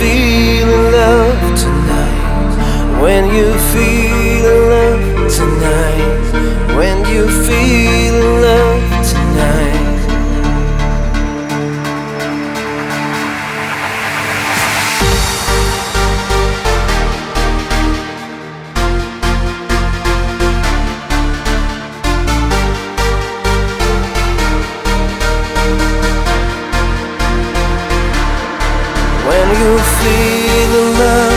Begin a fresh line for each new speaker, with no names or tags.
feeling love tonight, when you feel love tonight, when you feel you feel alone?